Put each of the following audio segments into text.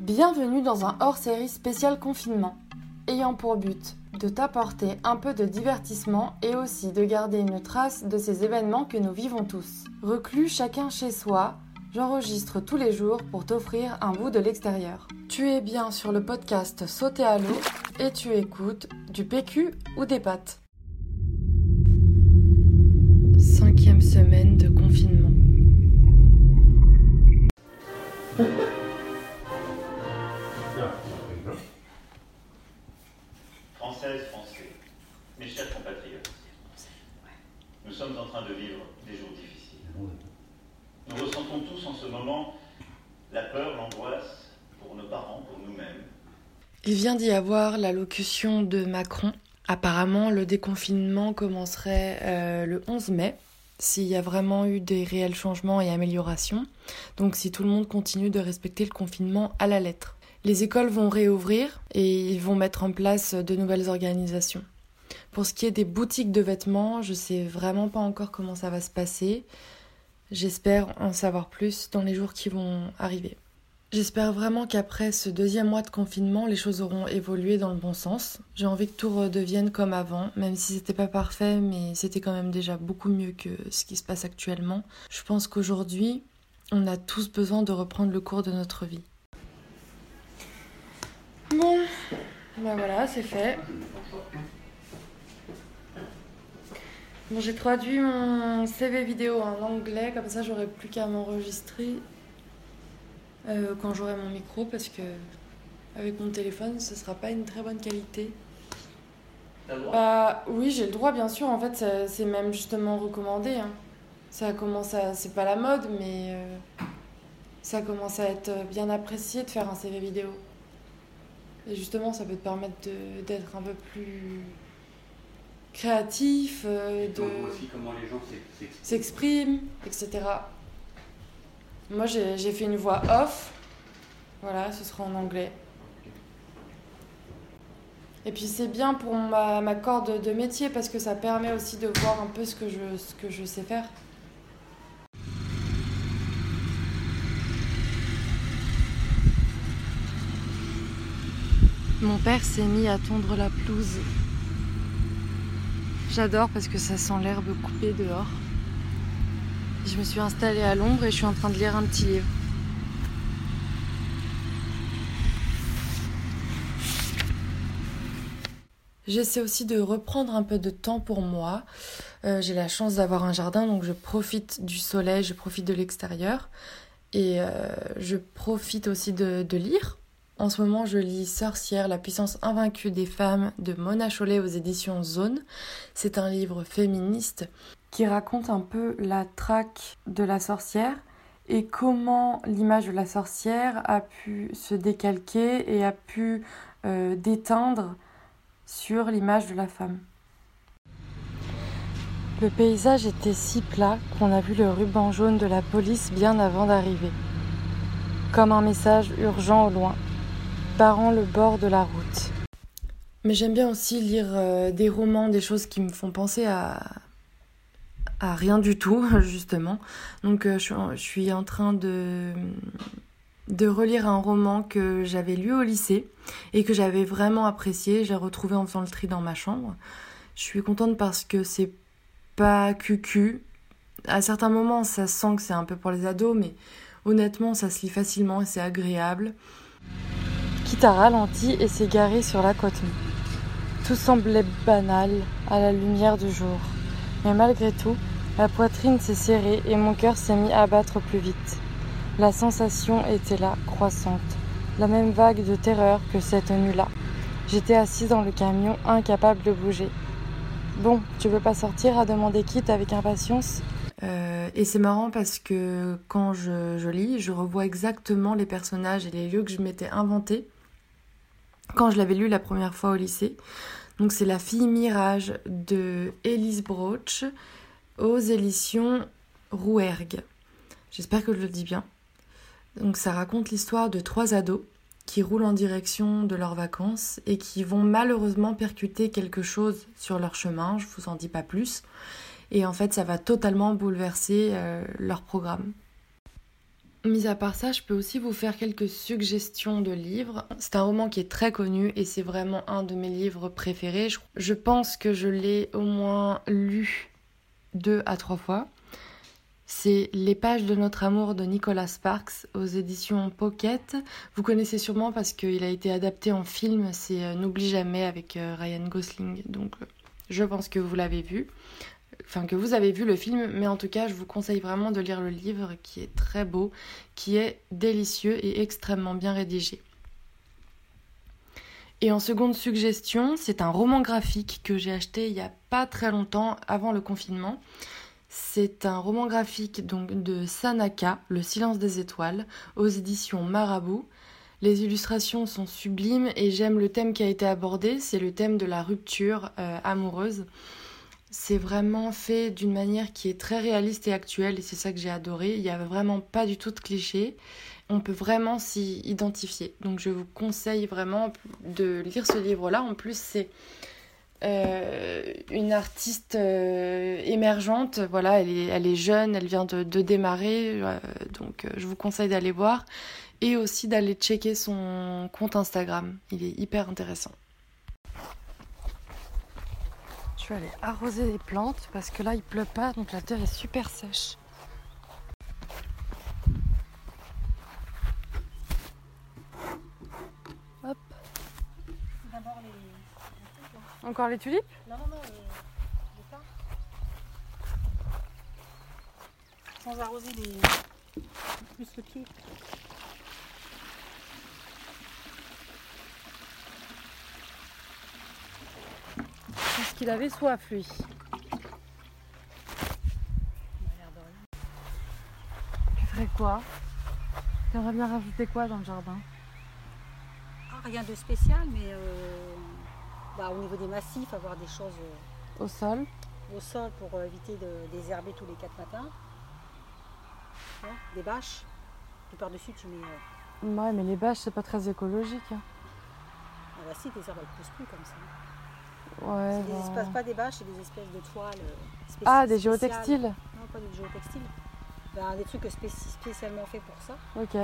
Bienvenue dans un hors-série spécial confinement, ayant pour but de t'apporter un peu de divertissement et aussi de garder une trace de ces événements que nous vivons tous. Reclus chacun chez soi, j'enregistre tous les jours pour t'offrir un bout de l'extérieur. Tu es bien sur le podcast Sauter à l'eau et tu écoutes du PQ ou des pâtes. Cinquième semaine de confinement. Des jours difficiles. Nous ressentons tous en ce moment la peur, l'angoisse pour nos parents, pour nous-mêmes. Il vient d'y avoir l'allocution de Macron. Apparemment, le déconfinement commencerait euh, le 11 mai, s'il y a vraiment eu des réels changements et améliorations. Donc si tout le monde continue de respecter le confinement à la lettre. Les écoles vont réouvrir et ils vont mettre en place de nouvelles organisations. Pour ce qui est des boutiques de vêtements, je sais vraiment pas encore comment ça va se passer. J'espère en savoir plus dans les jours qui vont arriver. J'espère vraiment qu'après ce deuxième mois de confinement, les choses auront évolué dans le bon sens. J'ai envie que tout redevienne comme avant, même si c'était pas parfait, mais c'était quand même déjà beaucoup mieux que ce qui se passe actuellement. Je pense qu'aujourd'hui, on a tous besoin de reprendre le cours de notre vie. Bon, ben voilà, c'est fait. Bon, j'ai traduit mon CV vidéo en anglais, comme ça j'aurai plus qu'à m'enregistrer euh, quand j'aurai mon micro, parce que avec mon téléphone, ce sera pas une très bonne qualité. Bah oui, j'ai le droit, bien sûr. En fait, c'est même justement recommandé. hein. Ça commence à, c'est pas la mode, mais euh, ça commence à être bien apprécié de faire un CV vidéo. Et justement, ça peut te permettre d'être un peu plus créatif, euh, de Donc aussi comment les gens s'ex- s'expriment, etc. Moi, j'ai j'ai fait une voix off. Voilà, ce sera en anglais. Et puis c'est bien pour ma, ma corde de métier parce que ça permet aussi de voir un peu ce que je, ce que je sais faire. Mon père s'est mis à tondre la pelouse. J'adore parce que ça sent l'herbe coupée dehors. Je me suis installée à l'ombre et je suis en train de lire un petit livre. J'essaie aussi de reprendre un peu de temps pour moi. Euh, J'ai la chance d'avoir un jardin, donc je profite du soleil, je profite de l'extérieur. Et euh, je profite aussi de, de lire. En ce moment, je lis Sorcière, la puissance invaincue des femmes de Mona Chollet aux éditions Zone. C'est un livre féministe qui raconte un peu la traque de la sorcière et comment l'image de la sorcière a pu se décalquer et a pu euh, déteindre sur l'image de la femme. Le paysage était si plat qu'on a vu le ruban jaune de la police bien avant d'arriver. Comme un message urgent au loin, barrant le bord de la route. Mais j'aime bien aussi lire euh, des romans, des choses qui me font penser à, à rien du tout, justement. Donc euh, je, suis en- train de, de relire un roman que j'avais lu au lycée et que j'avais vraiment apprécié. J'ai retrouvé en faisant le tri dans ma chambre. Je suis contente parce que c'est pas cucu. À certains moments, ça sent que c'est un peu pour les ados, mais honnêtement, ça se lit facilement et c'est agréable. À ralenti et s'est garé sur la côte nue. Tout semblait banal à la lumière du jour. Mais malgré tout, la poitrine s'est serrée et mon cœur s'est mis à battre plus vite. La sensation était là, croissante. La même vague de terreur que cette nuit-là. J'étais assise dans le camion, incapable de bouger. Bon, tu veux pas sortir a demandé Kit avec impatience? Euh, et c'est marrant parce que quand je, je lis, je revois exactement les personnages et les lieux que je m'étais inventés quand je l'avais lu la première fois au lycée. Donc c'est La fille mirage de Elise Broch aux éditions Rouergue. J'espère que je le dis bien. Donc ça raconte l'histoire de trois ados qui roulent en direction de leurs vacances et qui vont malheureusement percuter quelque chose sur leur chemin, je vous en dis pas plus. Et en fait, ça va totalement bouleverser euh, leur programme. Mis à part ça, je peux aussi vous faire quelques suggestions de livres. C'est un roman qui est très connu et c'est vraiment un de mes livres préférés. Je pense que je l'ai au moins lu deux à trois fois. C'est Les pages de notre amour de Nicolas Sparks aux éditions Pocket. Vous connaissez sûrement parce qu'il a été adapté en film, c'est euh, N'oublie jamais avec euh, Ryan Gosling. Donc euh, je pense que vous l'avez vu que vous avez vu le film, mais en tout cas, je vous conseille vraiment de lire le livre qui est très beau, qui est délicieux et extrêmement bien rédigé. Et en seconde suggestion, c'est un roman graphique que j'ai acheté il n'y a pas très longtemps, avant le confinement. C'est un roman graphique donc de Sanaka, Le silence des étoiles, aux éditions Marabout. Les illustrations sont sublimes et j'aime le thème qui a été abordé, c'est le thème de la rupture euh, amoureuse. C'est vraiment fait d'une manière qui est très réaliste et actuelle et c'est ça que j'ai adoré. Il n'y a vraiment pas du tout de clichés. On peut vraiment s'y identifier. Donc je vous conseille vraiment de lire ce livre-là. En plus, c'est euh, une artiste euh, émergente. Voilà, elle est, jeune, elle vient de, démarrer. Euh, donc je vous conseille d'aller voir et aussi d'aller checker son compte Instagram. Il est hyper intéressant. Je vais aller arroser les plantes parce que là il pleut pas donc la terre est super sèche. Hop. Encore les tulipes? Non, non, non, les, Sans arroser les. plus le pied. Qu'il avait soif lui. Tu ferais quoi? Tu aimerais bien rajouter quoi dans le jardin? Ah, Rien de spécial, mais euh, bah, au niveau des massifs, avoir des choses euh, au sol? Au sol pour euh, éviter de désherber tous les quatre matins. des bâches? Tu par-dessus, tu mets. Ouais, mais les bâches, c'est pas très écologique. Hein. Ah bah si, tes herbes, elles poussent plus comme ça. Ouais, c'est des bah. espèces, pas des bâches, c'est des espèces de toiles. Euh, ah, des géotextiles Non, pas des géotextiles. Ben, des trucs spécialement faits pour ça. Ok.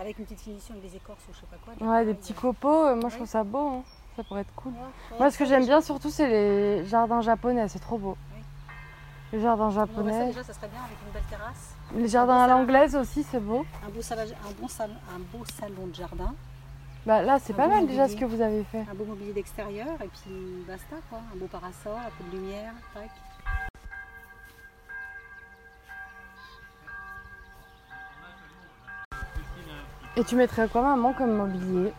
Avec une petite finition avec des écorces ou je sais pas quoi. Ouais, des petits copeaux, euh, moi je trouve ça beau. Hein. Ça pourrait être cool. moi, ce que j'aime bien surtout, c'est les jardins japonais, c'est trop beau. Les jardins japonais. ça, déjà, ça serait bien avec une belle terrasse. Les jardins à l'anglaise aussi, c'est beau. Un beau, salon, un, bon un beau salon de jardin. Bah là, c'est pas mal déjà ce que vous avez fait. Un beau mobilier d'extérieur et puis basta quoi. Un beau parasol, un peu de lumière, tac. Et tu mettrais quoi maman comme mobilier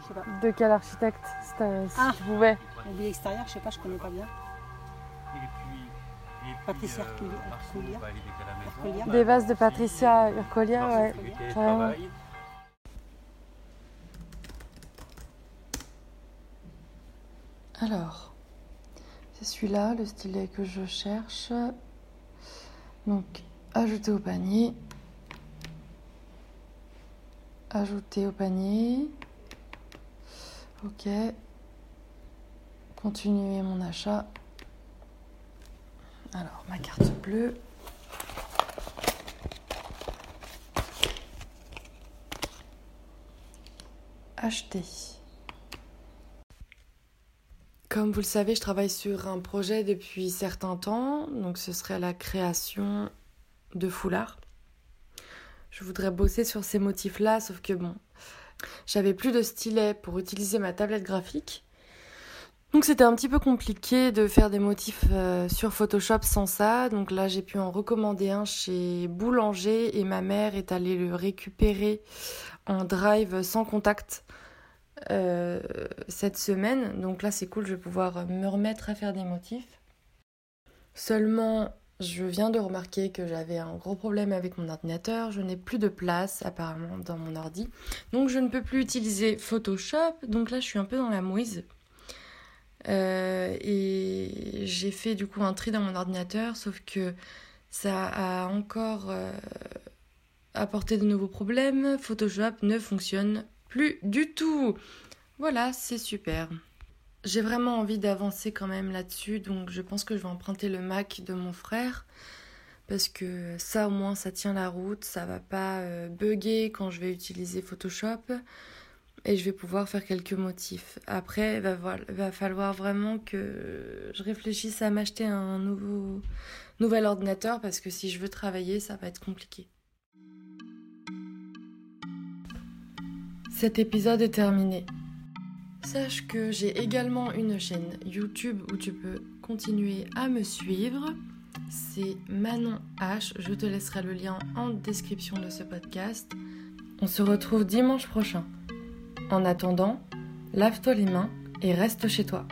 Je sais pas. De quel architecte si, ah, tu pouvais Mobilier extérieur, je sais pas, je connais pas bien. Patricia Urcolia. Des vases de Patricia Urcolia, ouais. Alors, c'est celui-là, le stylet que je cherche. Donc, ajouter au panier. Ajouter au panier. Ok. Continuer mon achat. Alors, ma carte bleue. Acheter. Comme vous le savez, je travaille sur un projet depuis certains temps, donc ce serait la création de foulards. Je voudrais bosser sur ces motifs-là, sauf que bon, j'avais plus de stylet pour utiliser ma tablette graphique. Donc c'était un petit peu compliqué de faire des motifs euh, sur Photoshop sans ça. Donc là j'ai pu en recommander un chez Boulanger et ma mère est allée le récupérer en drive sans contact. Euh, cette semaine. Donc là, c'est cool, je vais pouvoir me remettre à faire des motifs. Seulement, je viens de remarquer que j'avais un gros problème avec mon ordinateur. Je n'ai plus de place apparemment dans mon ordi. Donc je ne peux plus utiliser Photoshop. Donc là, je suis un peu dans la mouise. Euh, et j'ai fait du coup un tri dans mon ordinateur, sauf que ça a encore euh, apporté de nouveaux problèmes. Photoshop ne fonctionne plus du tout. Voilà, c'est super. J'ai vraiment envie d'avancer quand même là-dessus, donc je pense que je vais emprunter le Mac de mon frère parce que ça au moins ça tient la route, ça va pas euh, bugger quand je vais utiliser Photoshop et je vais pouvoir faire quelques motifs. Après, va falloir vraiment que je réfléchisse à m'acheter un nouveau nouvel ordinateur parce que si je veux travailler, ça va être compliqué. Cet épisode est terminé. Sache que j'ai également une chaîne YouTube où tu peux continuer à me suivre. C'est Manon H. Je te laisserai le lien en description de ce podcast. On se retrouve dimanche prochain. En attendant, lave-toi les mains et reste chez toi.